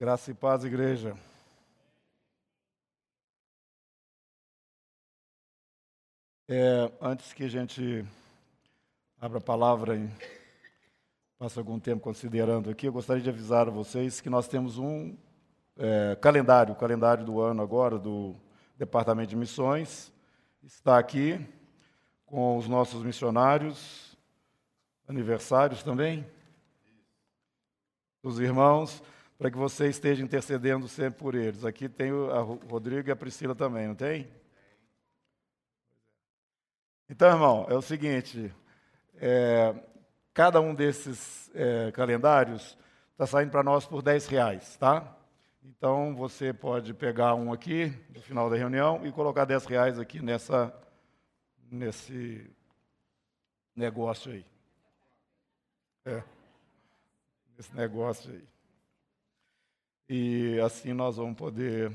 Graça e paz, igreja. É, antes que a gente abra a palavra e passe algum tempo considerando aqui, eu gostaria de avisar a vocês que nós temos um é, calendário, o calendário do ano agora do Departamento de Missões. Está aqui com os nossos missionários, aniversários também, os irmãos para que você esteja intercedendo sempre por eles. Aqui tem o Rodrigo e a Priscila também, não tem? Então, irmão, é o seguinte: é, cada um desses é, calendários está saindo para nós por 10 reais, tá? Então você pode pegar um aqui no final da reunião e colocar 10 reais aqui nessa, nesse negócio aí. É, nesse negócio aí. E assim nós vamos poder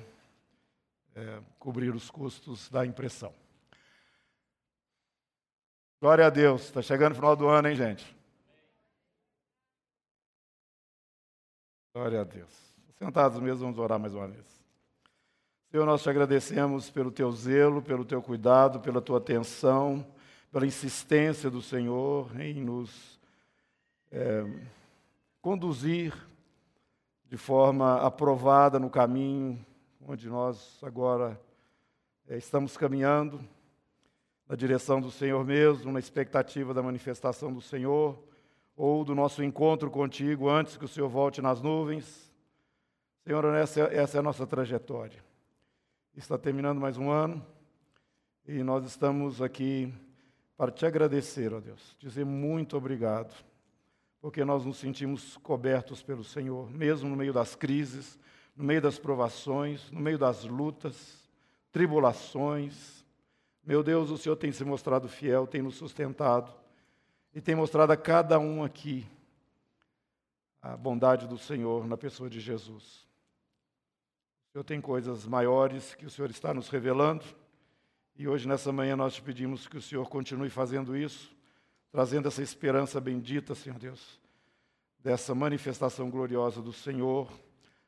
é, cobrir os custos da impressão. Glória a Deus. Está chegando o final do ano, hein, gente? Glória a Deus. Sentados mesmo, vamos orar mais uma vez. Senhor, nós te agradecemos pelo teu zelo, pelo teu cuidado, pela tua atenção, pela insistência do Senhor em nos é, conduzir de forma aprovada no caminho onde nós agora é, estamos caminhando, na direção do Senhor mesmo, na expectativa da manifestação do Senhor, ou do nosso encontro contigo antes que o Senhor volte nas nuvens. Senhor, essa, essa é a nossa trajetória. Está terminando mais um ano e nós estamos aqui para te agradecer, ó Deus, dizer muito obrigado porque nós nos sentimos cobertos pelo Senhor, mesmo no meio das crises, no meio das provações, no meio das lutas, tribulações. Meu Deus, o Senhor tem se mostrado fiel, tem nos sustentado e tem mostrado a cada um aqui a bondade do Senhor na pessoa de Jesus. O Senhor tem coisas maiores que o Senhor está nos revelando e hoje, nessa manhã, nós te pedimos que o Senhor continue fazendo isso trazendo essa esperança bendita, Senhor Deus, dessa manifestação gloriosa do Senhor,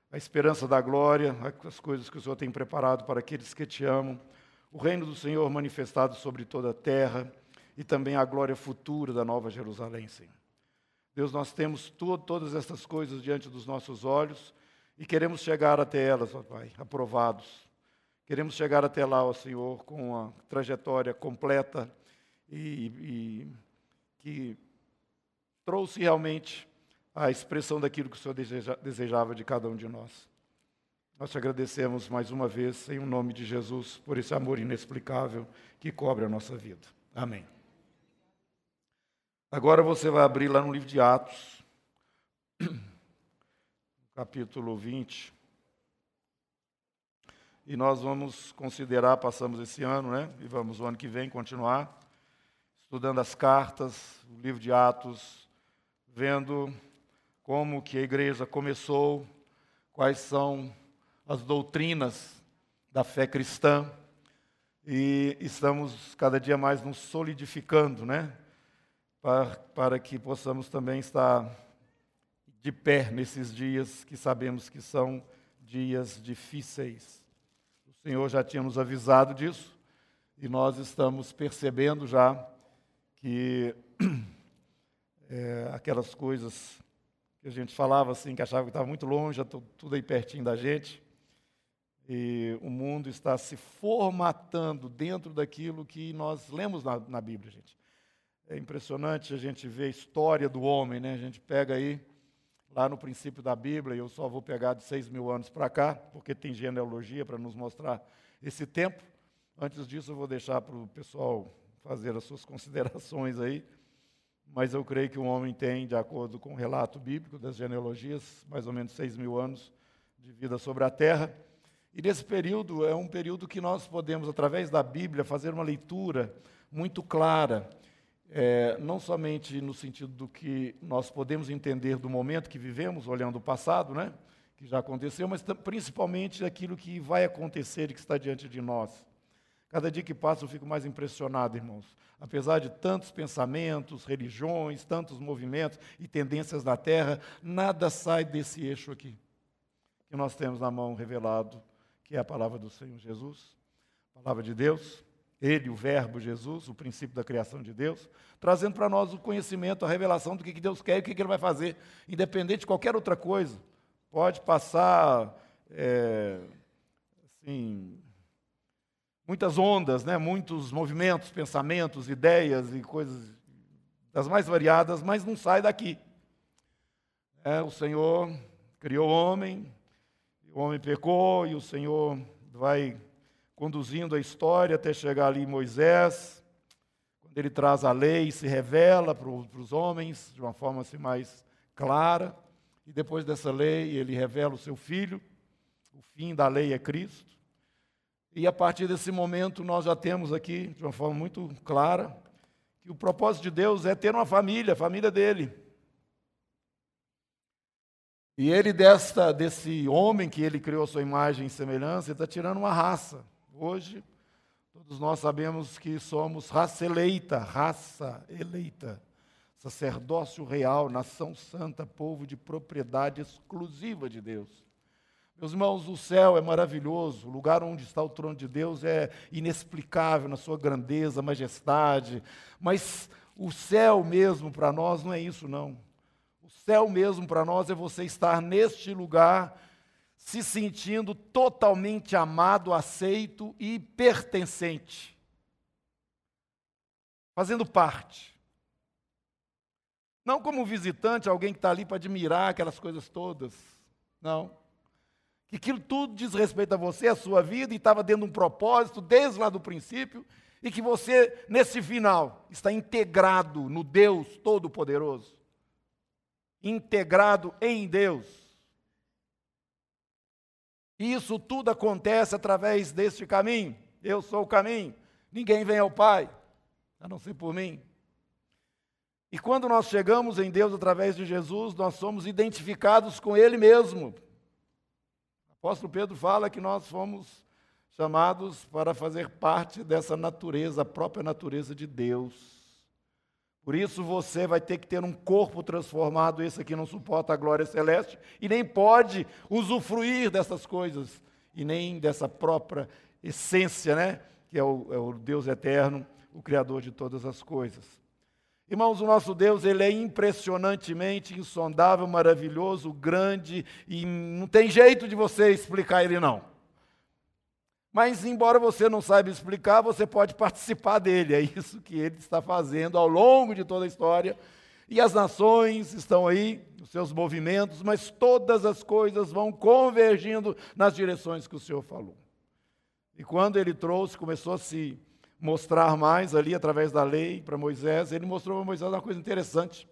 a esperança da glória, as coisas que o Senhor tem preparado para aqueles que te amam, o reino do Senhor manifestado sobre toda a terra e também a glória futura da Nova Jerusalém, Senhor. Deus, nós temos to todas essas coisas diante dos nossos olhos e queremos chegar até elas, ó Pai, aprovados. Queremos chegar até lá, ó Senhor, com a trajetória completa e, e que trouxe realmente a expressão daquilo que o Senhor deseja, desejava de cada um de nós. Nós te agradecemos mais uma vez, em o um nome de Jesus, por esse amor inexplicável que cobre a nossa vida. Amém. Agora você vai abrir lá no livro de Atos, capítulo 20. E nós vamos considerar, passamos esse ano, né? E vamos o ano que vem continuar estudando as cartas, o livro de Atos, vendo como que a igreja começou, quais são as doutrinas da fé cristã, e estamos cada dia mais nos solidificando, né? Para, para que possamos também estar de pé nesses dias que sabemos que são dias difíceis. O Senhor já tinha nos avisado disso, e nós estamos percebendo já que é, aquelas coisas que a gente falava assim, que achava que estava muito longe, tudo aí pertinho da gente, e o mundo está se formatando dentro daquilo que nós lemos na, na Bíblia, gente. É impressionante a gente ver a história do homem, né? A gente pega aí, lá no princípio da Bíblia, e eu só vou pegar de seis mil anos para cá, porque tem genealogia para nos mostrar esse tempo. Antes disso, eu vou deixar para o pessoal fazer as suas considerações aí, mas eu creio que o homem tem, de acordo com o relato bíblico das genealogias, mais ou menos seis mil anos de vida sobre a terra. E nesse período é um período que nós podemos, através da Bíblia, fazer uma leitura muito clara, é, não somente no sentido do que nós podemos entender do momento que vivemos, olhando o passado, né, que já aconteceu, mas principalmente daquilo que vai acontecer e que está diante de nós. Cada dia que passa eu fico mais impressionado, irmãos. Apesar de tantos pensamentos, religiões, tantos movimentos e tendências na Terra, nada sai desse eixo aqui, que nós temos na mão revelado, que é a palavra do Senhor Jesus, a palavra de Deus, ele, o Verbo Jesus, o princípio da criação de Deus, trazendo para nós o conhecimento, a revelação do que Deus quer e o que Ele vai fazer, independente de qualquer outra coisa. Pode passar, é, assim, muitas ondas, né? muitos movimentos, pensamentos, ideias e coisas das mais variadas, mas não sai daqui. É, o Senhor criou o homem, o homem pecou e o Senhor vai conduzindo a história até chegar ali Moisés, quando ele traz a lei, se revela para os homens de uma forma assim mais clara, e depois dessa lei ele revela o seu filho, o fim da lei é Cristo. E a partir desse momento nós já temos aqui, de uma forma muito clara, que o propósito de Deus é ter uma família, a família dele. E ele, desta, desse homem que ele criou a sua imagem e semelhança, está tirando uma raça. Hoje, todos nós sabemos que somos raça eleita, raça eleita, sacerdócio real, nação santa, povo de propriedade exclusiva de Deus. Meus irmãos, o céu é maravilhoso, o lugar onde está o trono de Deus é inexplicável na sua grandeza, majestade, mas o céu mesmo para nós não é isso, não. O céu mesmo para nós é você estar neste lugar se sentindo totalmente amado, aceito e pertencente. Fazendo parte. Não como visitante, alguém que está ali para admirar aquelas coisas todas. Não. Que aquilo tudo diz respeito a você, a sua vida, e estava dentro de um propósito desde lá do princípio, e que você, nesse final, está integrado no Deus Todo-Poderoso. Integrado em Deus. E isso tudo acontece através deste caminho. Eu sou o caminho. Ninguém vem ao Pai, a não ser por mim. E quando nós chegamos em Deus através de Jesus, nós somos identificados com Ele mesmo. O apóstolo Pedro fala que nós fomos chamados para fazer parte dessa natureza, a própria natureza de Deus. Por isso você vai ter que ter um corpo transformado, esse aqui não suporta a glória celeste e nem pode usufruir dessas coisas e nem dessa própria essência, né? Que é o, é o Deus eterno, o Criador de todas as coisas. Irmãos, o nosso Deus, ele é impressionantemente insondável, maravilhoso, grande e não tem jeito de você explicar ele não. Mas, embora você não saiba explicar, você pode participar dele. É isso que ele está fazendo ao longo de toda a história. E as nações estão aí, os seus movimentos, mas todas as coisas vão convergindo nas direções que o Senhor falou. E quando ele trouxe, começou a se mostrar mais ali através da lei para Moisés, ele mostrou para Moisés uma coisa interessante.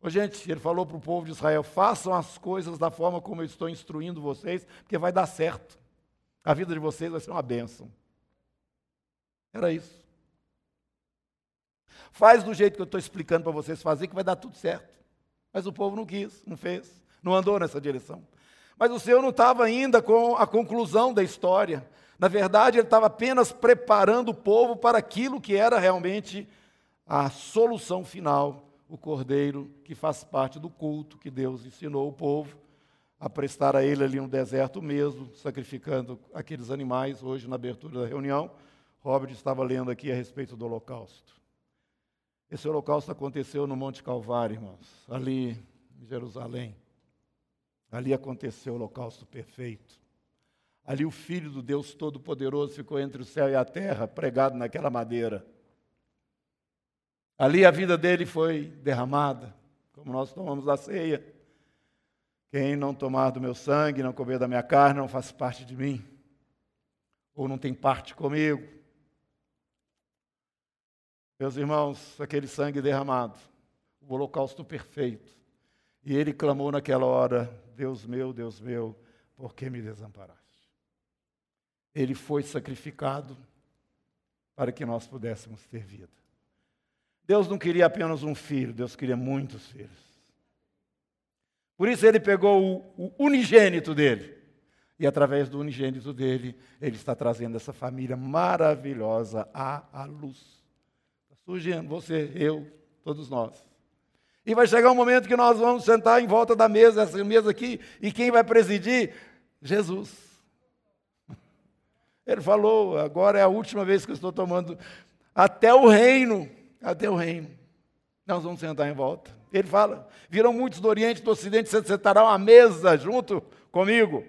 Ô, gente, ele falou para o povo de Israel: façam as coisas da forma como eu estou instruindo vocês, porque vai dar certo. A vida de vocês vai ser uma bênção. Era isso. Faz do jeito que eu estou explicando para vocês fazer, que vai dar tudo certo. Mas o povo não quis, não fez, não andou nessa direção. Mas o Senhor não estava ainda com a conclusão da história. Na verdade, ele estava apenas preparando o povo para aquilo que era realmente a solução final, o cordeiro que faz parte do culto que Deus ensinou o povo a prestar a ele ali no deserto mesmo, sacrificando aqueles animais, hoje na abertura da reunião. Robert estava lendo aqui a respeito do holocausto. Esse holocausto aconteceu no Monte Calvário, irmãos, ali em Jerusalém. Ali aconteceu o holocausto perfeito. Ali o Filho do Deus Todo-Poderoso ficou entre o céu e a terra, pregado naquela madeira. Ali a vida dele foi derramada, como nós tomamos a ceia. Quem não tomar do meu sangue, não comer da minha carne, não faz parte de mim, ou não tem parte comigo. Meus irmãos, aquele sangue derramado, o holocausto perfeito, e ele clamou naquela hora: Deus meu, Deus meu, por que me desamparaste? Ele foi sacrificado para que nós pudéssemos ter vida. Deus não queria apenas um filho, Deus queria muitos filhos. Por isso ele pegou o, o unigênito dele. E através do unigênito dele, ele está trazendo essa família maravilhosa à, à luz. Está surgindo, você, eu, todos nós. E vai chegar um momento que nós vamos sentar em volta da mesa, essa mesa aqui, e quem vai presidir Jesus. Ele falou: agora é a última vez que eu estou tomando até o reino, até o reino. Nós vamos sentar em volta. Ele fala: virão muitos do Oriente e do Ocidente, se sentarão à mesa junto comigo.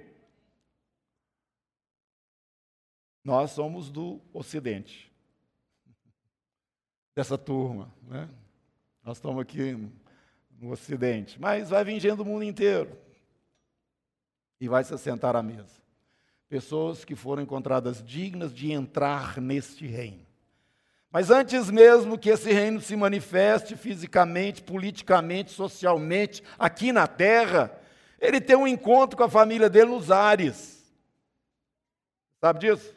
Nós somos do Ocidente, dessa turma. Né? Nós estamos aqui no Ocidente, mas vai vir gente do mundo inteiro e vai se sentar à mesa. Pessoas que foram encontradas dignas de entrar neste reino. Mas antes mesmo que esse reino se manifeste fisicamente, politicamente, socialmente, aqui na terra, ele tem um encontro com a família dele nos ares. Sabe disso?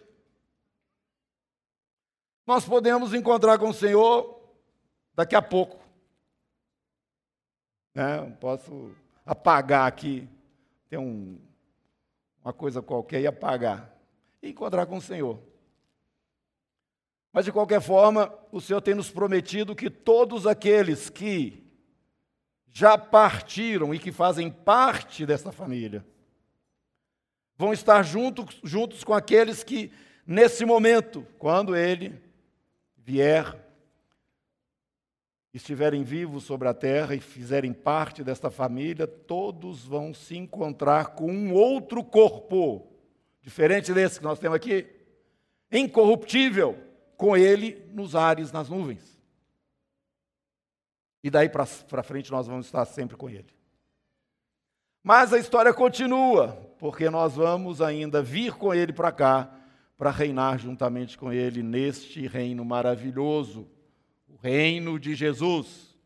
Nós podemos encontrar com o Senhor daqui a pouco. Né? Posso apagar aqui, tem um, uma coisa qualquer e apagar. E encontrar com o Senhor. Mas de qualquer forma, o Senhor tem nos prometido que todos aqueles que já partiram e que fazem parte dessa família vão estar junto, juntos com aqueles que, nesse momento, quando Ele vier, estiverem vivos sobre a terra e fizerem parte desta família, todos vão se encontrar com um outro corpo, diferente desse que nós temos aqui, incorruptível, com ele nos ares, nas nuvens. E daí para frente nós vamos estar sempre com ele. Mas a história continua, porque nós vamos ainda vir com ele para cá, para reinar juntamente com ele neste reino maravilhoso reino de Jesus.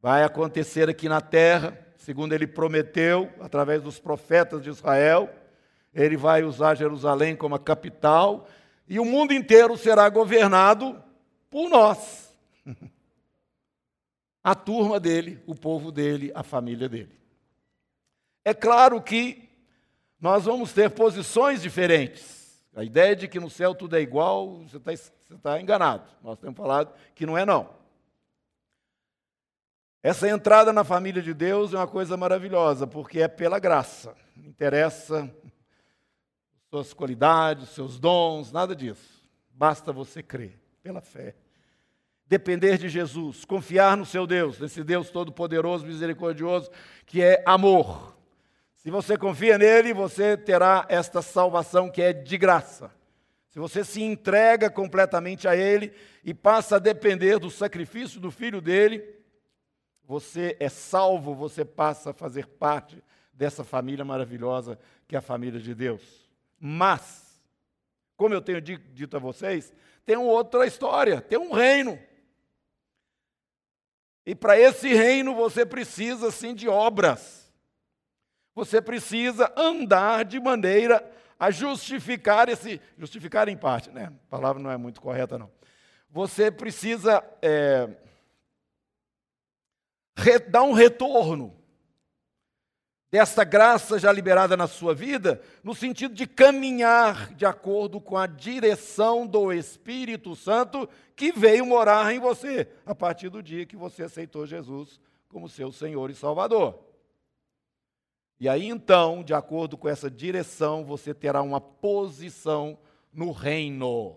Vai acontecer aqui na terra, segundo ele prometeu, através dos profetas de Israel. Ele vai usar Jerusalém como a capital e o mundo inteiro será governado por nós. A turma dele, o povo dele, a família dele. É claro que nós vamos ter posições diferentes. A ideia de que no céu tudo é igual, você está está enganado. Nós temos falado que não é não. Essa entrada na família de Deus é uma coisa maravilhosa, porque é pela graça. Não interessa suas qualidades, seus dons, nada disso. Basta você crer pela fé. Depender de Jesus, confiar no seu Deus, nesse Deus todo-poderoso, misericordioso, que é amor. Se você confia nele, você terá esta salvação que é de graça se você se entrega completamente a Ele e passa a depender do sacrifício do filho dele, você é salvo, você passa a fazer parte dessa família maravilhosa que é a família de Deus. Mas, como eu tenho dito a vocês, tem outra história, tem um reino. E para esse reino você precisa sim de obras. Você precisa andar de maneira a justificar esse. Justificar em parte, né? A palavra não é muito correta, não. Você precisa é, dar um retorno dessa graça já liberada na sua vida, no sentido de caminhar de acordo com a direção do Espírito Santo que veio morar em você, a partir do dia que você aceitou Jesus como seu Senhor e Salvador. E aí então, de acordo com essa direção, você terá uma posição no reino.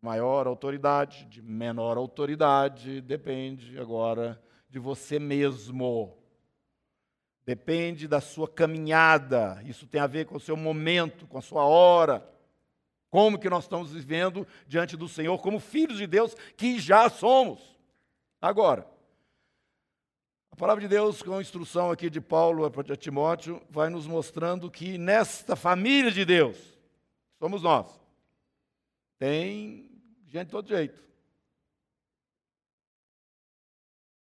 Maior autoridade, de menor autoridade, depende agora de você mesmo. Depende da sua caminhada. Isso tem a ver com o seu momento, com a sua hora. Como que nós estamos vivendo diante do Senhor como filhos de Deus que já somos. Agora, a palavra de Deus, com a instrução aqui de Paulo a Timóteo, vai nos mostrando que nesta família de Deus, somos nós, tem gente de todo jeito.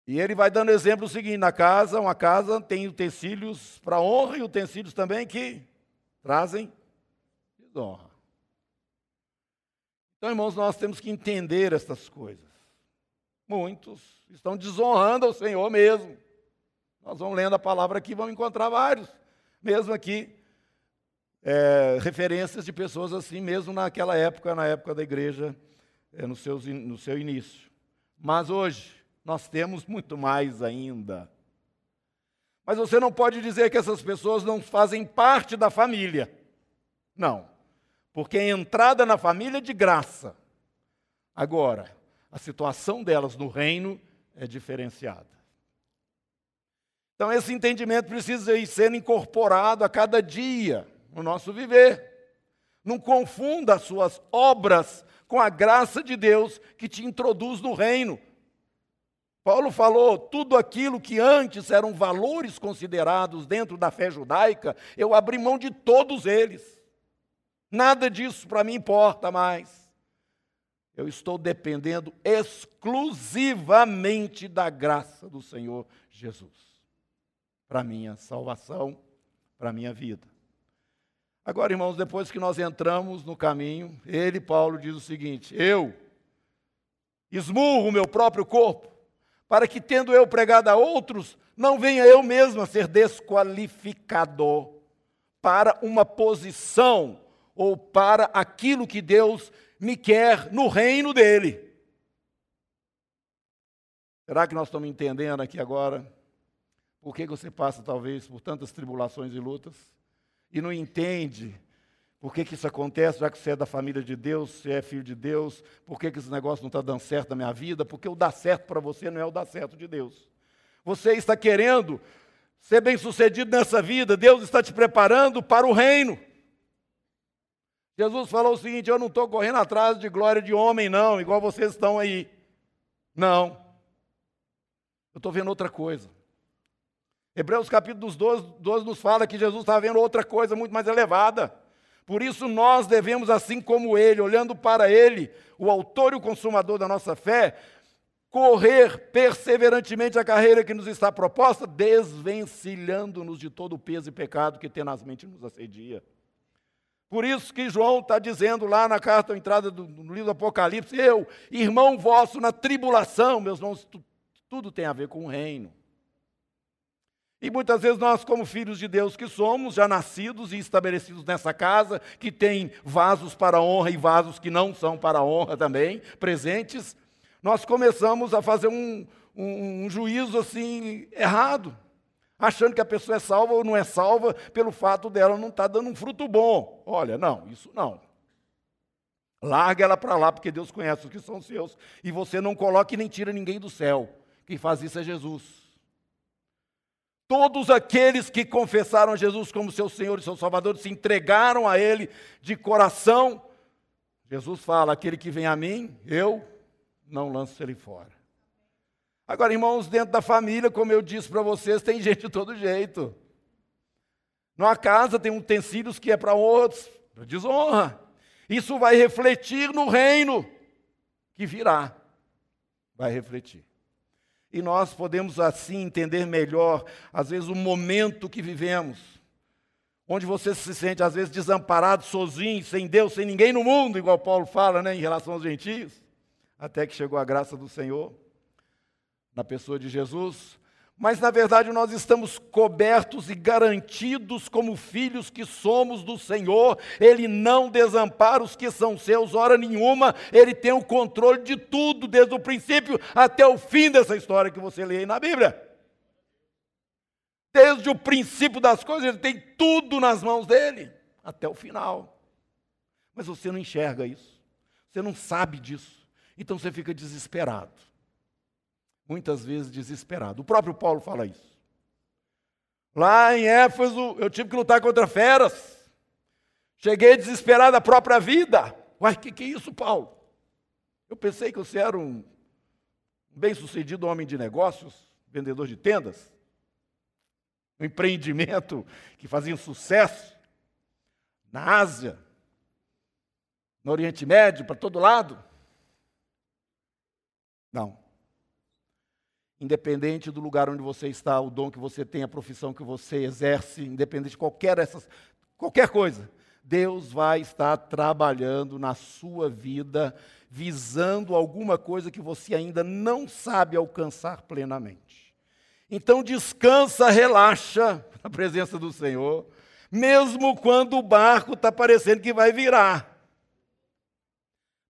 E ele vai dando exemplo o seguinte: na casa, uma casa tem utensílios para honra e utensílios também que trazem desonra. Então, irmãos, nós temos que entender essas coisas. Muitos estão desonrando ao Senhor mesmo. Nós vamos lendo a palavra aqui, vamos encontrar vários, mesmo aqui, é, referências de pessoas assim, mesmo naquela época, na época da igreja, é, no, seu, no seu início. Mas hoje, nós temos muito mais ainda. Mas você não pode dizer que essas pessoas não fazem parte da família. Não. Porque a entrada na família é de graça. Agora, a situação delas no reino é diferenciada. Então, esse entendimento precisa ir sendo incorporado a cada dia no nosso viver. Não confunda as suas obras com a graça de Deus que te introduz no reino. Paulo falou: tudo aquilo que antes eram valores considerados dentro da fé judaica, eu abri mão de todos eles. Nada disso para mim importa mais. Eu estou dependendo exclusivamente da graça do Senhor Jesus para minha salvação, para minha vida. Agora, irmãos, depois que nós entramos no caminho, ele, Paulo, diz o seguinte: Eu esmurro o meu próprio corpo, para que, tendo eu pregado a outros, não venha eu mesmo a ser desqualificador para uma posição ou para aquilo que Deus me quer no reino dele. Será que nós estamos entendendo aqui agora por que você passa, talvez, por tantas tribulações e lutas e não entende por que, que isso acontece, já que você é da família de Deus, você é filho de Deus, por que, que esse negócio não está dando certo na minha vida? Porque o dar certo para você não é o dar certo de Deus. Você está querendo ser bem sucedido nessa vida, Deus está te preparando para o reino. Jesus falou o seguinte: Eu não estou correndo atrás de glória de homem, não, igual vocês estão aí. Não. Eu estou vendo outra coisa. Hebreus capítulo 12, 12 nos fala que Jesus estava vendo outra coisa muito mais elevada. Por isso nós devemos, assim como ele, olhando para ele, o autor e o consumador da nossa fé, correr perseverantemente a carreira que nos está proposta, desvencilhando-nos de todo o peso e pecado que tenazmente nos assedia. Por isso que João está dizendo lá na carta, entrada do, no livro do Apocalipse, eu, irmão vosso na tribulação, meus irmãos, tudo tem a ver com o reino. E muitas vezes nós, como filhos de Deus que somos, já nascidos e estabelecidos nessa casa, que tem vasos para honra e vasos que não são para honra também, presentes, nós começamos a fazer um, um, um juízo assim errado, achando que a pessoa é salva ou não é salva pelo fato dela não estar tá dando um fruto bom. Olha, não, isso não. Larga ela para lá, porque Deus conhece os que são seus. E você não coloca e nem tira ninguém do céu. Quem faz isso é Jesus. Todos aqueles que confessaram Jesus como seu Senhor e seu Salvador, se entregaram a Ele de coração, Jesus fala: aquele que vem a mim, eu não lanço ele fora. Agora, irmãos, dentro da família, como eu disse para vocês, tem gente de todo jeito. Numa casa tem utensílios que é para outros, para desonra. Isso vai refletir no reino que virá. Vai refletir. E nós podemos assim entender melhor, às vezes, o momento que vivemos, onde você se sente, às vezes, desamparado, sozinho, sem Deus, sem ninguém no mundo, igual Paulo fala né, em relação aos gentios, até que chegou a graça do Senhor, na pessoa de Jesus, mas na verdade nós estamos cobertos e garantidos como filhos que somos do Senhor. Ele não desampara os que são seus, hora nenhuma, ele tem o controle de tudo, desde o princípio até o fim dessa história que você lê aí na Bíblia. Desde o princípio das coisas, ele tem tudo nas mãos dele, até o final. Mas você não enxerga isso, você não sabe disso, então você fica desesperado muitas vezes desesperado. O próprio Paulo fala isso. Lá em Éfeso, eu tive que lutar contra feras. Cheguei desesperado da própria vida. Uai, o que, que é isso, Paulo? Eu pensei que você era um bem-sucedido homem de negócios, vendedor de tendas, um empreendimento que fazia sucesso na Ásia, no Oriente Médio, para todo lado. Não independente do lugar onde você está, o dom que você tem, a profissão que você exerce, independente de qualquer essas, qualquer coisa, Deus vai estar trabalhando na sua vida, visando alguma coisa que você ainda não sabe alcançar plenamente. Então descansa, relaxa na presença do Senhor, mesmo quando o barco está parecendo que vai virar.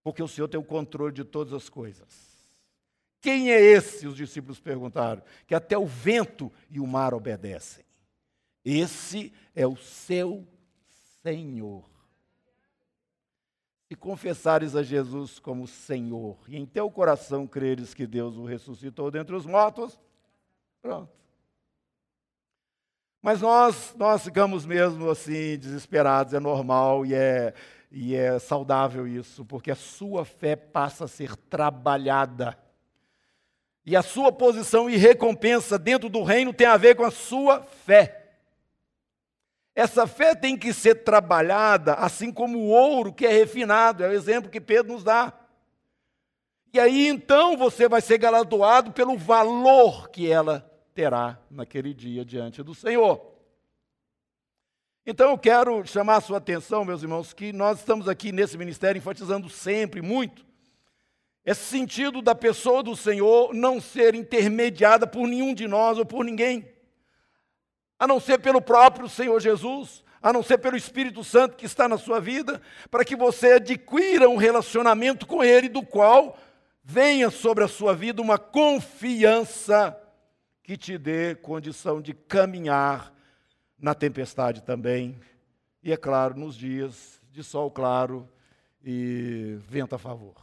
Porque o Senhor tem o controle de todas as coisas. Quem é esse? Os discípulos perguntaram. Que até o vento e o mar obedecem. Esse é o seu Senhor. Se confessares a Jesus como Senhor e em teu coração creres que Deus o ressuscitou dentre os mortos, pronto. Mas nós, nós ficamos mesmo assim desesperados, é normal e é, e é saudável isso, porque a sua fé passa a ser trabalhada. E a sua posição e recompensa dentro do reino tem a ver com a sua fé. Essa fé tem que ser trabalhada, assim como o ouro que é refinado, é o exemplo que Pedro nos dá. E aí então você vai ser galardoado pelo valor que ela terá naquele dia diante do Senhor. Então eu quero chamar a sua atenção, meus irmãos, que nós estamos aqui nesse ministério enfatizando sempre muito esse sentido da pessoa do Senhor não ser intermediada por nenhum de nós ou por ninguém a não ser pelo próprio Senhor Jesus, a não ser pelo Espírito Santo que está na sua vida, para que você adquira um relacionamento com Ele, do qual venha sobre a sua vida uma confiança que te dê condição de caminhar na tempestade também, e é claro, nos dias de sol claro e vento a favor.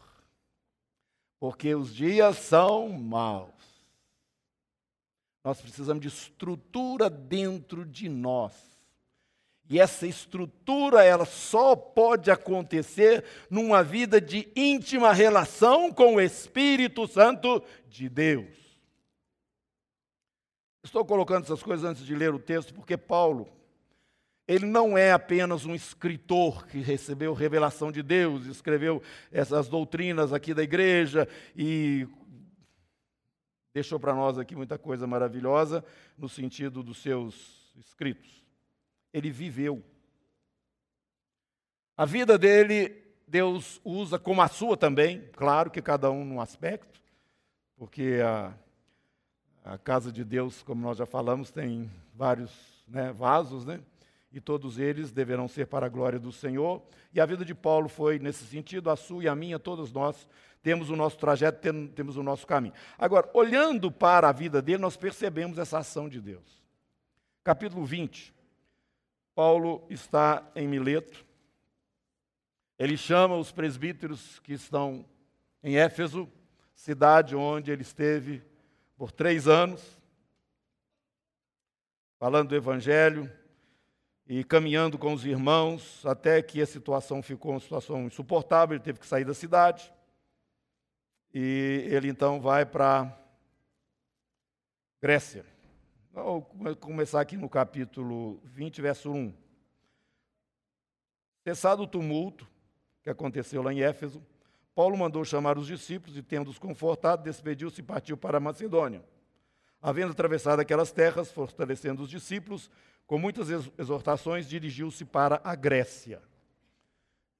Porque os dias são maus. Nós precisamos de estrutura dentro de nós. E essa estrutura, ela só pode acontecer numa vida de íntima relação com o Espírito Santo de Deus. Estou colocando essas coisas antes de ler o texto, porque Paulo, ele não é apenas um escritor que recebeu revelação de Deus, escreveu essas doutrinas aqui da igreja e deixou para nós aqui muita coisa maravilhosa no sentido dos seus escritos. Ele viveu. A vida dele, Deus usa como a sua também, claro que cada um num aspecto, porque a, a casa de Deus, como nós já falamos, tem vários né, vasos, né? E todos eles deverão ser para a glória do Senhor. E a vida de Paulo foi nesse sentido, a sua e a minha, todos nós temos o nosso trajeto, temos o nosso caminho. Agora, olhando para a vida dele, nós percebemos essa ação de Deus. Capítulo 20. Paulo está em Mileto. Ele chama os presbíteros que estão em Éfeso, cidade onde ele esteve por três anos, falando do Evangelho e caminhando com os irmãos, até que a situação ficou uma situação insuportável, ele teve que sair da cidade. E ele então vai para Grécia. Vou começar aqui no capítulo 20, verso 1. Cessado o tumulto que aconteceu lá em Éfeso, Paulo mandou chamar os discípulos e, tendo-os confortado, despediu-se e partiu para a Macedônia. Havendo atravessado aquelas terras, fortalecendo os discípulos, com muitas exortações, dirigiu-se para a Grécia.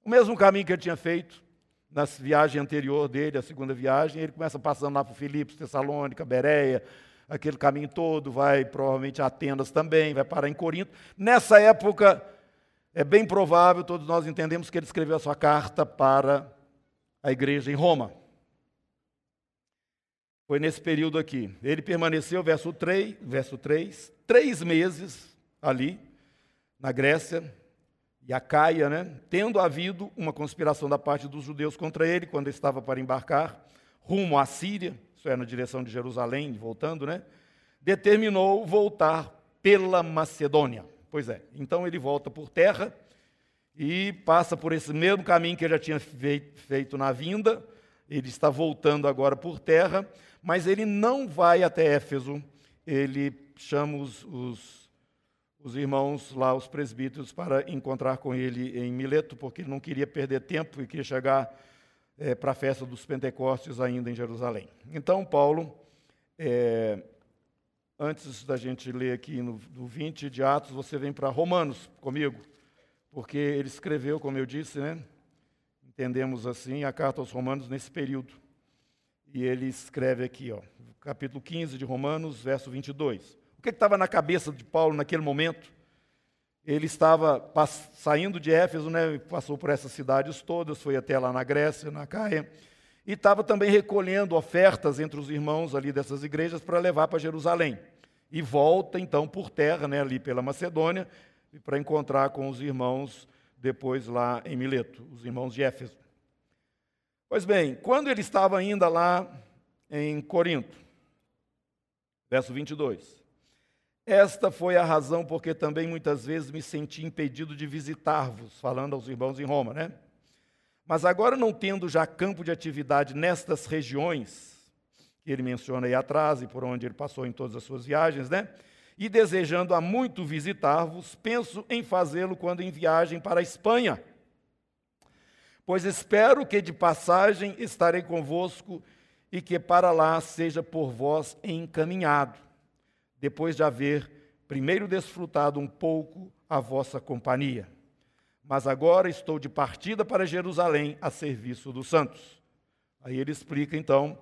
O mesmo caminho que ele tinha feito na viagem anterior dele, a segunda viagem, ele começa passando lá por Filipos, Tessalônica, Bereia, aquele caminho todo, vai provavelmente a Atenas também, vai parar em Corinto. Nessa época, é bem provável, todos nós entendemos que ele escreveu a sua carta para a igreja em Roma. Foi nesse período aqui. Ele permaneceu, verso 3, verso 3 três meses ali, na Grécia, e a Caia, né, tendo havido uma conspiração da parte dos judeus contra ele, quando estava para embarcar rumo à Síria, isso é, na direção de Jerusalém, voltando, né, determinou voltar pela Macedônia. Pois é, então ele volta por terra e passa por esse mesmo caminho que ele já tinha feito na vinda, ele está voltando agora por terra, mas ele não vai até Éfeso, ele chama os, os os irmãos lá, os presbíteros, para encontrar com ele em Mileto, porque ele não queria perder tempo e queria chegar é, para a festa dos Pentecostes ainda em Jerusalém. Então, Paulo, é, antes da gente ler aqui no, no 20 de Atos, você vem para Romanos comigo, porque ele escreveu, como eu disse, né? entendemos assim, a carta aos Romanos nesse período. E ele escreve aqui, ó, capítulo 15 de Romanos, verso 22. O que estava na cabeça de Paulo naquele momento? Ele estava saindo de Éfeso, né, passou por essas cidades todas, foi até lá na Grécia, na Caia, e estava também recolhendo ofertas entre os irmãos ali dessas igrejas para levar para Jerusalém. E volta então por terra, né, ali pela Macedônia, para encontrar com os irmãos depois lá em Mileto, os irmãos de Éfeso. Pois bem, quando ele estava ainda lá em Corinto, verso 22. Esta foi a razão porque também muitas vezes me senti impedido de visitar-vos, falando aos irmãos em Roma, né? Mas agora, não tendo já campo de atividade nestas regiões, que ele menciona aí atrás e por onde ele passou em todas as suas viagens, né? E desejando há muito visitar-vos, penso em fazê-lo quando em viagem para a Espanha. Pois espero que de passagem estarei convosco e que para lá seja por vós encaminhado, depois de haver primeiro desfrutado um pouco a vossa companhia mas agora estou de partida para Jerusalém a serviço dos santos. Aí ele explica então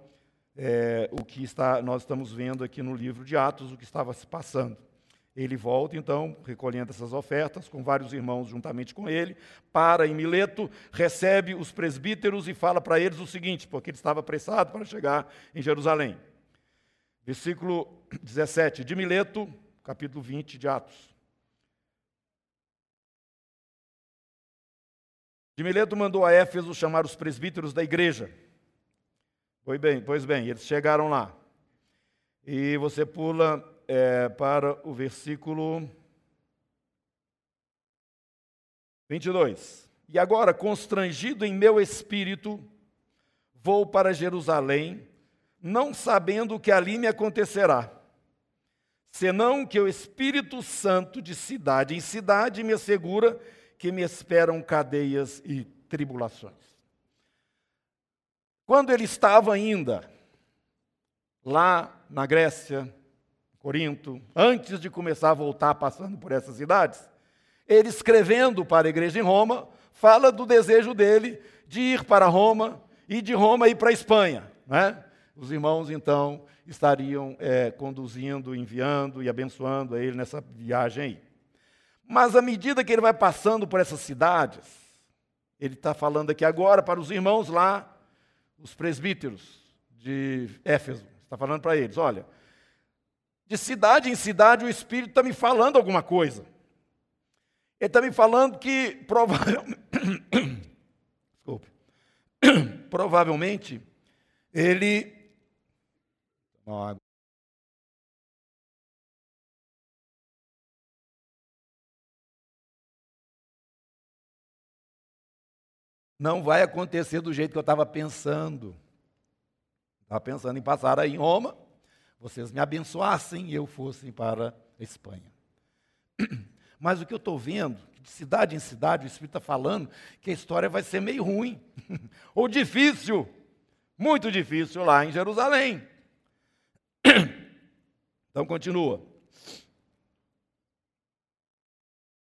é, o que está, nós estamos vendo aqui no livro de Atos, o que estava se passando. Ele volta então, recolhendo essas ofertas, com vários irmãos juntamente com ele, para em Mileto, recebe os presbíteros e fala para eles o seguinte, porque ele estava apressado para chegar em Jerusalém. Versículo 17 de Mileto, capítulo 20 de Atos. De Mileto mandou a Éfeso chamar os presbíteros da igreja. Pois bem, pois bem, eles chegaram lá. E você pula é, para o versículo 22. E agora, constrangido em meu espírito, vou para Jerusalém, não sabendo o que ali me acontecerá, senão que o Espírito Santo de cidade em cidade me assegura que me esperam cadeias e tribulações. Quando ele estava ainda lá na Grécia, Corinto, antes de começar a voltar passando por essas cidades, ele escrevendo para a igreja em Roma, fala do desejo dele de ir para Roma e de Roma ir para a Espanha. Né? Os irmãos, então, estariam é, conduzindo, enviando e abençoando ele nessa viagem aí. Mas à medida que ele vai passando por essas cidades, ele está falando aqui agora para os irmãos lá, os presbíteros de Éfeso, está falando para eles: olha, de cidade em cidade o Espírito está me falando alguma coisa. Ele está me falando que provavelmente, Desculpe. provavelmente ele. Não vai acontecer do jeito que eu estava pensando. Estava pensando em passar aí em Roma, vocês me abençoassem e eu fosse para a Espanha. Mas o que eu estou vendo, de cidade em cidade, o Espírito está falando que a história vai ser meio ruim, ou difícil, muito difícil lá em Jerusalém. Então continua.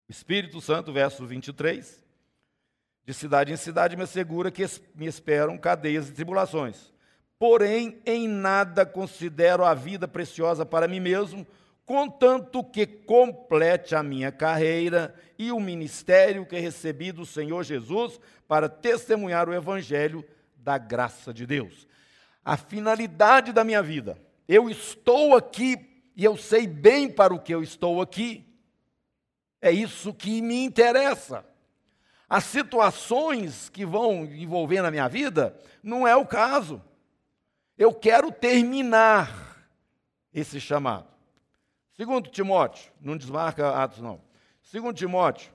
Espírito Santo, verso 23. De cidade em cidade me assegura que me esperam cadeias e tribulações. Porém, em nada considero a vida preciosa para mim mesmo, contanto que complete a minha carreira e o ministério que recebi do Senhor Jesus para testemunhar o evangelho da graça de Deus. A finalidade da minha vida. Eu estou aqui e eu sei bem para o que eu estou aqui. É isso que me interessa as situações que vão envolver na minha vida, não é o caso. Eu quero terminar esse chamado. Segundo Timóteo, não desmarca Atos não. Segundo Timóteo,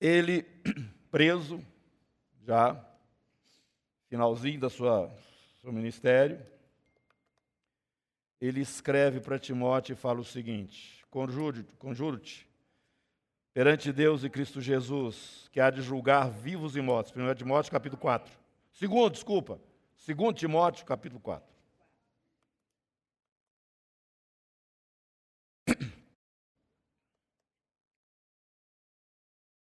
ele preso já finalzinho da sua seu ministério, ele escreve para Timóteo e fala o seguinte: conjuro-te perante Deus e Cristo Jesus, que há de julgar vivos e mortos. 1 Timóteo capítulo 4. Segundo, desculpa. 2 Timóteo capítulo 4.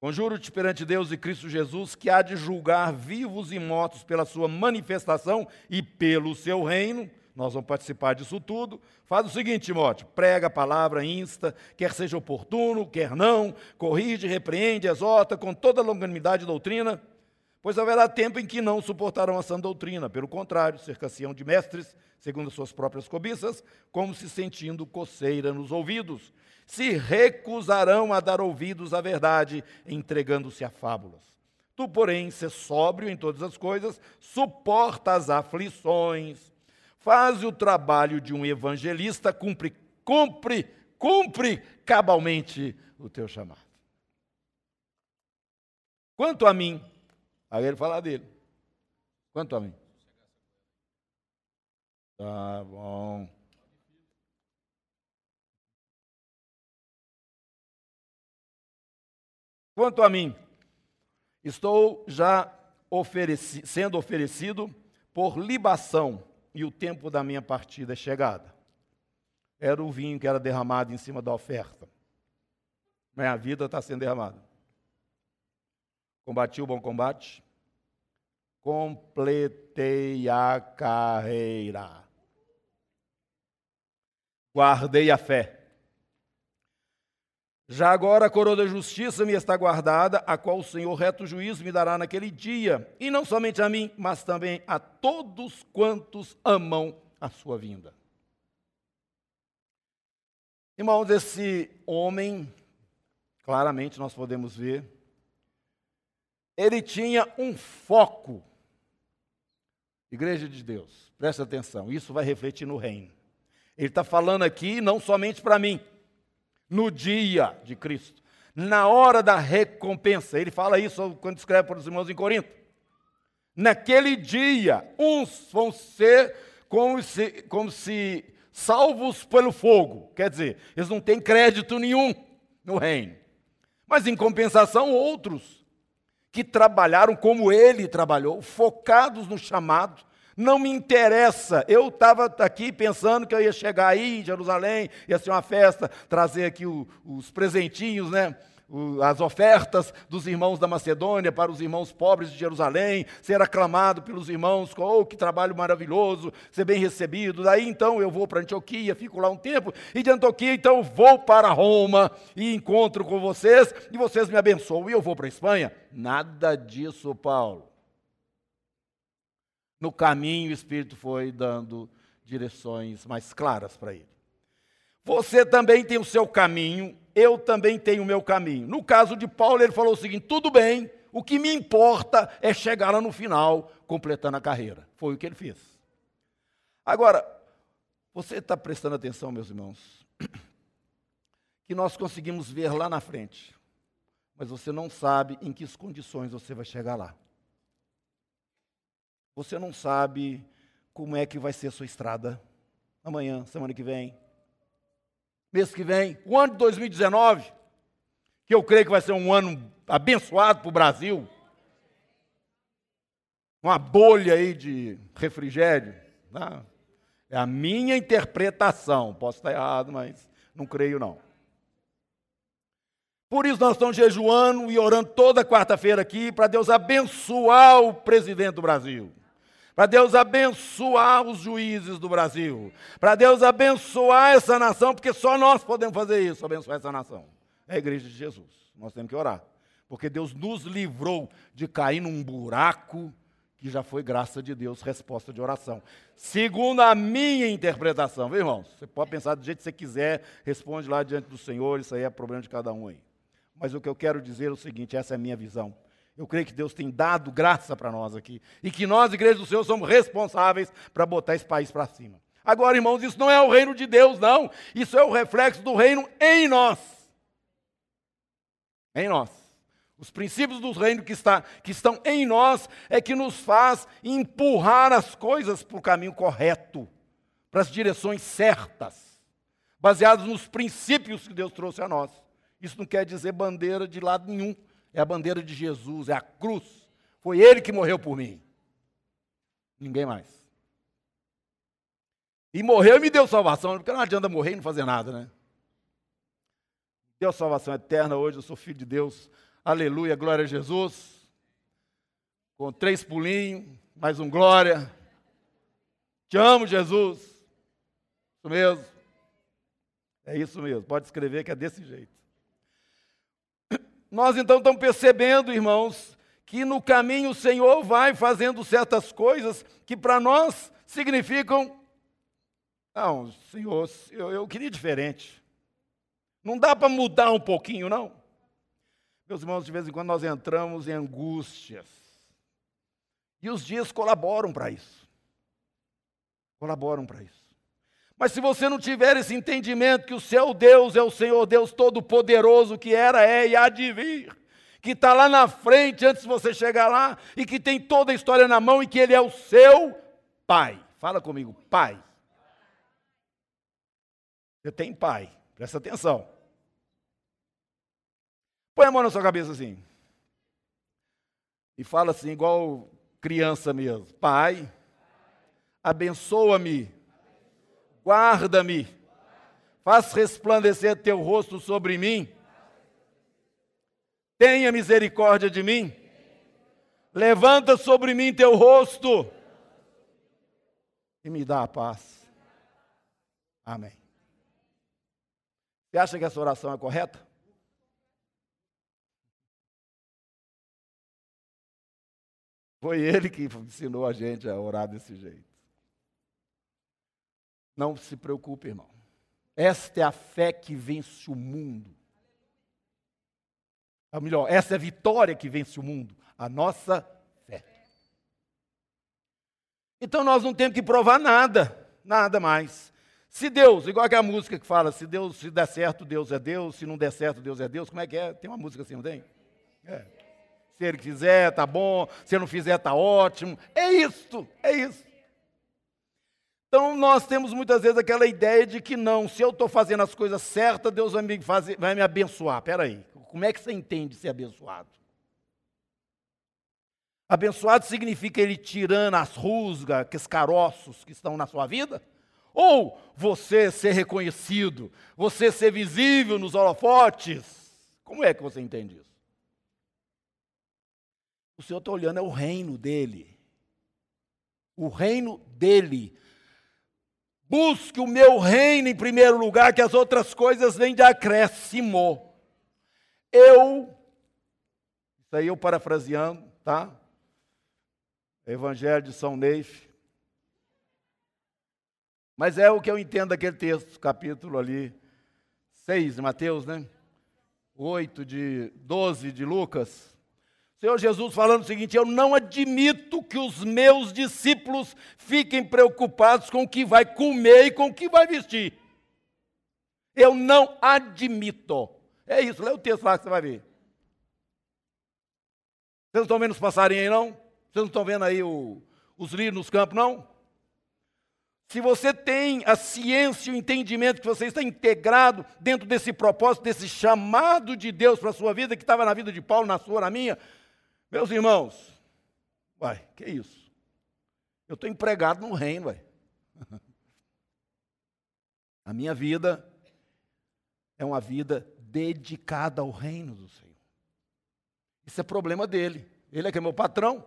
Conjuro-te perante Deus e Cristo Jesus, que há de julgar vivos e mortos pela sua manifestação e pelo seu reino, nós vamos participar disso tudo. Faz o seguinte, Timóteo: prega a palavra, insta, quer seja oportuno, quer não, corrige, repreende, exorta com toda longanimidade e doutrina, Pois haverá tempo em que não suportarão a sã doutrina, pelo contrário, cercaciam de mestres, segundo suas próprias cobiças, como se sentindo coceira nos ouvidos. Se recusarão a dar ouvidos à verdade, entregando-se a fábulas. Tu, porém, se sóbrio em todas as coisas, suporta as aflições, faz o trabalho de um evangelista, cumpre, cumpre, cumpre cabalmente o teu chamado. Quanto a mim, aí ele fala dele. Quanto a mim? Tá bom. Quanto a mim, estou já ofereci, sendo oferecido por libação e o tempo da minha partida é chegada. Era o vinho que era derramado em cima da oferta. Minha vida está sendo derramada. Combati o bom combate, completei a carreira, guardei a fé. Já agora a coroa da justiça me está guardada, a qual o Senhor reto juízo me dará naquele dia, e não somente a mim, mas também a todos quantos amam a sua vinda. Irmãos, esse homem, claramente nós podemos ver, ele tinha um foco. Igreja de Deus, presta atenção, isso vai refletir no reino. Ele está falando aqui não somente para mim, no dia de Cristo, na hora da recompensa. Ele fala isso quando escreve para os irmãos em Corinto. Naquele dia, uns vão ser como se, como se salvos pelo fogo. Quer dizer, eles não têm crédito nenhum no reino. Mas em compensação, outros que trabalharam como ele trabalhou, focados no chamado, não me interessa. Eu estava aqui pensando que eu ia chegar aí em Jerusalém, ia ser uma festa, trazer aqui o, os presentinhos, né? As ofertas dos irmãos da Macedônia para os irmãos pobres de Jerusalém, ser aclamado pelos irmãos, oh, que trabalho maravilhoso, ser bem recebido. Daí então eu vou para Antioquia, fico lá um tempo, e de Antioquia então vou para Roma e encontro com vocês, e vocês me abençoam, e eu vou para a Espanha. Nada disso, Paulo. No caminho, o Espírito foi dando direções mais claras para ele. Você também tem o seu caminho, eu também tenho o meu caminho. No caso de Paulo, ele falou o seguinte: tudo bem, o que me importa é chegar lá no final, completando a carreira. Foi o que ele fez. Agora, você está prestando atenção, meus irmãos, que nós conseguimos ver lá na frente, mas você não sabe em que condições você vai chegar lá. Você não sabe como é que vai ser a sua estrada amanhã, semana que vem, mês que vem, o ano de 2019, que eu creio que vai ser um ano abençoado para o Brasil. Uma bolha aí de refrigério. Né? É a minha interpretação. Posso estar errado, mas não creio não. Por isso nós estamos jejuando e orando toda quarta-feira aqui para Deus abençoar o presidente do Brasil para Deus abençoar os juízes do Brasil, para Deus abençoar essa nação, porque só nós podemos fazer isso, abençoar essa nação. É a igreja de Jesus. Nós temos que orar, porque Deus nos livrou de cair num buraco que já foi graça de Deus, resposta de oração. Segundo a minha interpretação, viu, irmãos? Você pode pensar do jeito que você quiser, responde lá diante do Senhor, isso aí é problema de cada um aí. Mas o que eu quero dizer é o seguinte: essa é a minha visão. Eu creio que Deus tem dado graça para nós aqui. E que nós, igreja do Senhor, somos responsáveis para botar esse país para cima. Agora, irmãos, isso não é o reino de Deus, não. Isso é o reflexo do reino em nós. Em nós. Os princípios do reino que, está, que estão em nós é que nos faz empurrar as coisas para o caminho correto, para as direções certas, baseados nos princípios que Deus trouxe a nós. Isso não quer dizer bandeira de lado nenhum é a bandeira de Jesus, é a cruz. Foi Ele que morreu por mim. Ninguém mais. E morreu e me deu salvação, porque não adianta morrer e não fazer nada, né? Deu salvação eterna hoje, eu sou filho de Deus. Aleluia, glória a Jesus. Com três pulinhos, mais um glória. Te amo, Jesus. Isso mesmo. É isso mesmo. Pode escrever que é desse jeito. Nós então estamos percebendo, irmãos, que no caminho o Senhor vai fazendo certas coisas que para nós significam. Não, Senhor, eu, eu queria diferente. Não dá para mudar um pouquinho, não? Meus irmãos, de vez em quando nós entramos em angústias. E os dias colaboram para isso. Colaboram para isso. Mas se você não tiver esse entendimento que o seu Deus é o Senhor Deus Todo-Poderoso, que era, é e há de vir, que está lá na frente antes de você chegar lá, e que tem toda a história na mão e que Ele é o seu Pai. Fala comigo, Pai. Você tem Pai, presta atenção. Põe a mão na sua cabeça assim. E fala assim, igual criança mesmo: Pai, abençoa-me guarda-me, faz resplandecer teu rosto sobre mim, tenha misericórdia de mim, levanta sobre mim teu rosto e me dá a paz. Amém. Você acha que essa oração é correta? Foi ele que ensinou a gente a orar desse jeito. Não se preocupe, irmão. Esta é a fé que vence o mundo. Ou melhor, essa é a vitória que vence o mundo, a nossa fé. Então nós não temos que provar nada, nada mais. Se Deus, igual aquela música que fala, se Deus, se der certo, Deus é Deus, se não der certo, Deus é Deus, como é que é? Tem uma música assim, não tem? É. Se ele quiser, tá bom, se não fizer, tá ótimo. É isso, é isso. Então nós temos muitas vezes aquela ideia de que não, se eu estou fazendo as coisas certas, Deus vai me, fazer, vai me abençoar. Espera aí, como é que você entende ser abençoado? Abençoado significa ele tirando as rusgas, aqueles caroços que estão na sua vida? Ou você ser reconhecido, você ser visível nos holofotes? Como é que você entende isso? O Senhor está olhando, é o reino dele. O reino dele Busque o meu reino em primeiro lugar, que as outras coisas vêm de acréscimo. Eu, isso aí eu parafraseando, tá? Evangelho de São Neif. Mas é o que eu entendo daquele texto, capítulo ali, 6 de Mateus, né? 8 de 12 de Lucas. Senhor Jesus falando o seguinte: eu não admito que os meus discípulos fiquem preocupados com o que vai comer e com o que vai vestir. Eu não admito. É isso, lê o texto lá que você vai ver. Vocês não estão vendo os passarinhos aí, não? Vocês não estão vendo aí o, os lírios nos campos, não? Se você tem a ciência e o entendimento que você está integrado dentro desse propósito, desse chamado de Deus para a sua vida, que estava na vida de Paulo, na sua, na minha, meus irmãos, vai, que isso? Eu estou empregado no reino, vai. A minha vida é uma vida dedicada ao reino do Senhor. Isso é problema dele. Ele é que é meu patrão.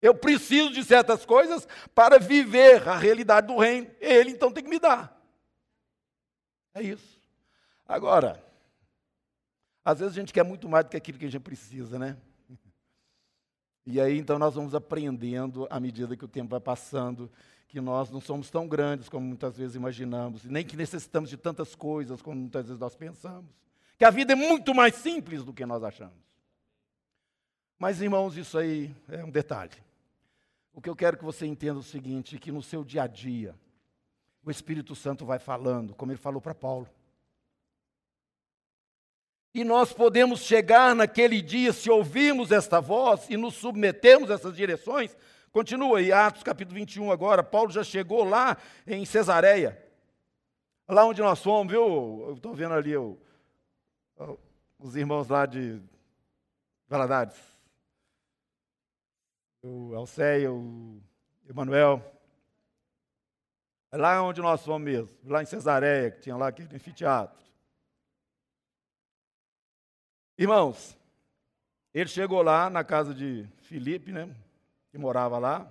Eu preciso de certas coisas para viver a realidade do reino. Ele então tem que me dar. É isso. Agora, às vezes a gente quer muito mais do que aquilo que a gente precisa, né? E aí então nós vamos aprendendo à medida que o tempo vai passando, que nós não somos tão grandes como muitas vezes imaginamos, nem que necessitamos de tantas coisas como muitas vezes nós pensamos. Que a vida é muito mais simples do que nós achamos. Mas irmãos, isso aí é um detalhe. O que eu quero que você entenda é o seguinte, que no seu dia a dia, o Espírito Santo vai falando, como ele falou para Paulo. E nós podemos chegar naquele dia, se ouvirmos esta voz e nos submetemos a essas direções. Continua aí, Atos capítulo 21 agora. Paulo já chegou lá em Cesareia. Lá onde nós fomos, viu? Estou vendo ali o, os irmãos lá de Valadares. O Alceia, o Emanuel. É lá onde nós fomos mesmo, lá em Cesareia, que tinha lá aquele anfiteatro. Irmãos, ele chegou lá na casa de Filipe, né? Que morava lá.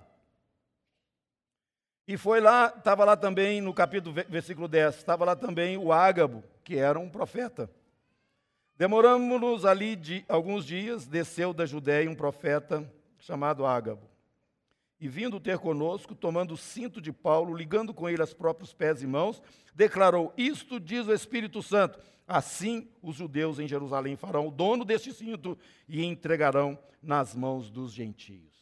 E foi lá, estava lá também no capítulo, versículo 10, estava lá também o Ágabo, que era um profeta. Demoramos-nos ali de alguns dias, desceu da Judéia um profeta chamado Ágabo. E vindo ter conosco, tomando o cinto de Paulo, ligando com ele os próprios pés e mãos, declarou: Isto diz o Espírito Santo. Assim os judeus em Jerusalém farão o dono deste cinto e entregarão nas mãos dos gentios.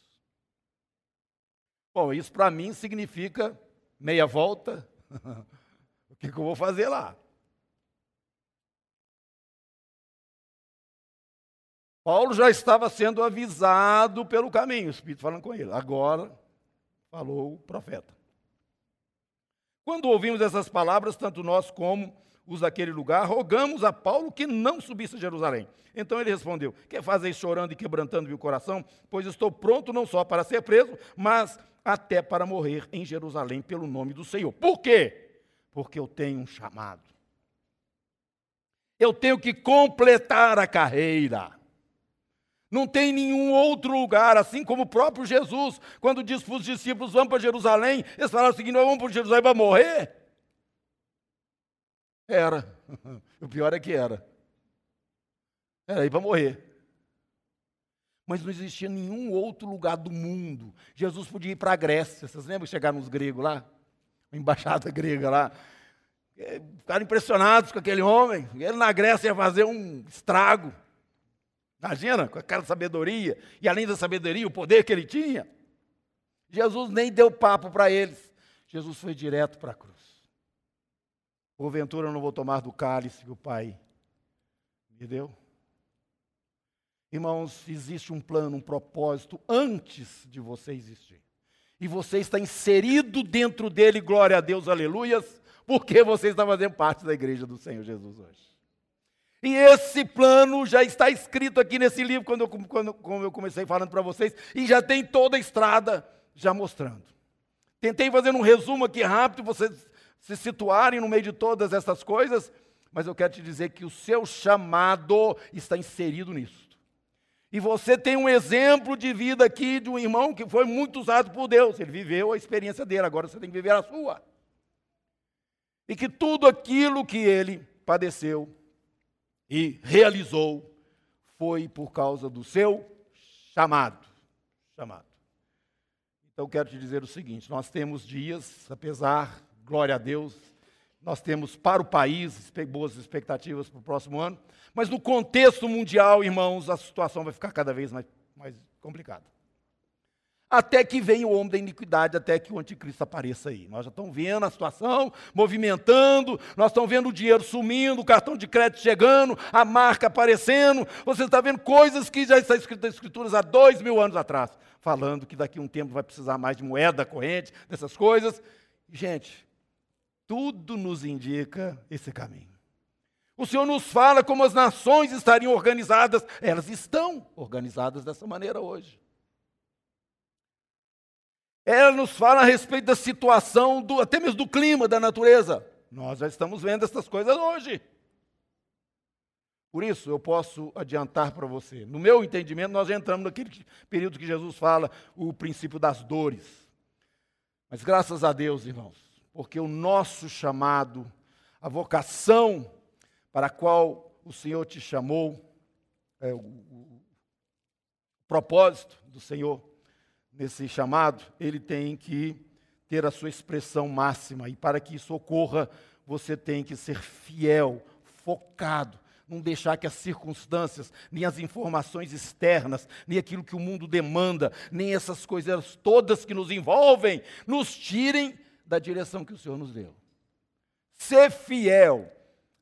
Bom, isso para mim significa meia volta. o que, que eu vou fazer lá? Paulo já estava sendo avisado pelo caminho, o Espírito falando com ele. Agora falou o profeta. Quando ouvimos essas palavras, tanto nós como os daquele lugar, rogamos a Paulo que não subisse a Jerusalém. Então ele respondeu: Quer fazer chorando e quebrantando o coração? Pois estou pronto não só para ser preso, mas até para morrer em Jerusalém pelo nome do Senhor. Por quê? Porque eu tenho um chamado. Eu tenho que completar a carreira. Não tem nenhum outro lugar, assim como o próprio Jesus, quando disse para os discípulos: vamos para Jerusalém, eles falaram o seguinte: vamos para Jerusalém para morrer. Era. O pior é que era. Era ir para morrer. Mas não existia nenhum outro lugar do mundo. Jesus podia ir para a Grécia. Vocês lembram que chegaram os gregos lá? A embaixada grega lá. É, ficaram impressionados com aquele homem. Ele na Grécia ia fazer um estrago. Imagina, com aquela sabedoria, e além da sabedoria, o poder que ele tinha. Jesus nem deu papo para eles. Jesus foi direto para a cruz. Porventura eu não vou tomar do cálice que o Pai me deu. Irmãos, existe um plano, um propósito antes de você existir. E você está inserido dentro dele, glória a Deus, aleluias, porque você está fazendo parte da igreja do Senhor Jesus hoje. E esse plano já está escrito aqui nesse livro, quando eu, quando, como eu comecei falando para vocês, e já tem toda a estrada já mostrando. Tentei fazer um resumo aqui rápido, vocês se situarem no meio de todas essas coisas, mas eu quero te dizer que o seu chamado está inserido nisso. E você tem um exemplo de vida aqui de um irmão que foi muito usado por Deus. Ele viveu a experiência dele, agora você tem que viver a sua. E que tudo aquilo que ele padeceu, e realizou foi por causa do seu chamado. Chamado. Então quero te dizer o seguinte: nós temos dias, apesar, glória a Deus, nós temos para o país boas expectativas para o próximo ano, mas no contexto mundial, irmãos, a situação vai ficar cada vez mais, mais complicada até que venha o homem da iniquidade, até que o anticristo apareça aí. Nós já estamos vendo a situação movimentando, nós estamos vendo o dinheiro sumindo, o cartão de crédito chegando, a marca aparecendo. Você está vendo coisas que já estão escritas nas escrituras há dois mil anos atrás, falando que daqui a um tempo vai precisar mais de moeda corrente, dessas coisas. Gente, tudo nos indica esse caminho. O Senhor nos fala como as nações estariam organizadas, elas estão organizadas dessa maneira hoje. Ela nos fala a respeito da situação, do, até mesmo do clima, da natureza. Nós já estamos vendo essas coisas hoje. Por isso, eu posso adiantar para você. No meu entendimento, nós já entramos naquele período que Jesus fala, o princípio das dores. Mas graças a Deus, irmãos, porque o nosso chamado, a vocação para a qual o Senhor te chamou, é, o, o propósito do Senhor nesse chamado, ele tem que ter a sua expressão máxima. E para que isso ocorra, você tem que ser fiel, focado, não deixar que as circunstâncias, nem as informações externas, nem aquilo que o mundo demanda, nem essas coisas todas que nos envolvem, nos tirem da direção que o Senhor nos deu. Ser fiel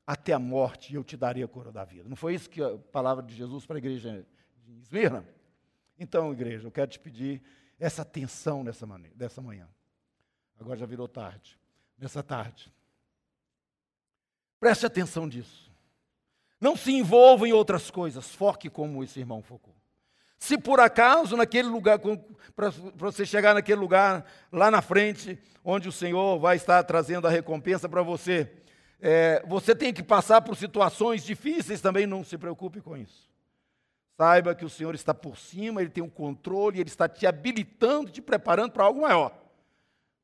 até a morte, eu te darei a coroa da vida. Não foi isso que a palavra de Jesus para a igreja de Esmirna? Então, igreja, eu quero te pedir essa atenção nessa, maneira, dessa manhã. Agora já virou tarde. Nessa tarde. Preste atenção disso. Não se envolva em outras coisas. Foque como esse irmão focou. Se por acaso naquele lugar, para você chegar naquele lugar lá na frente, onde o Senhor vai estar trazendo a recompensa para você, é, você tem que passar por situações difíceis também, não se preocupe com isso. Saiba que o Senhor está por cima, Ele tem o um controle, Ele está te habilitando, te preparando para algo maior.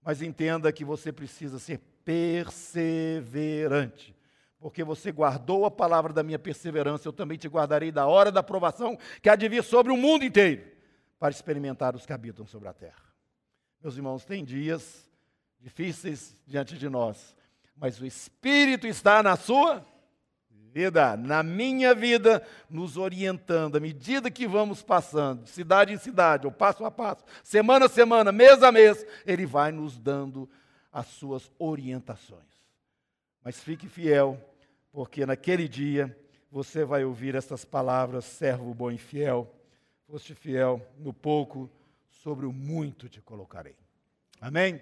Mas entenda que você precisa ser perseverante, porque você guardou a palavra da minha perseverança, eu também te guardarei da hora da provação que há de vir sobre o mundo inteiro, para experimentar os que habitam sobre a terra. Meus irmãos, tem dias difíceis diante de nós, mas o Espírito está na sua vida, na minha vida, nos orientando, à medida que vamos passando, de cidade em cidade, ou passo a passo, semana a semana, mês a mês, Ele vai nos dando as suas orientações. Mas fique fiel, porque naquele dia você vai ouvir essas palavras: servo bom e fiel, foste fiel no pouco, sobre o muito te colocarei. Amém?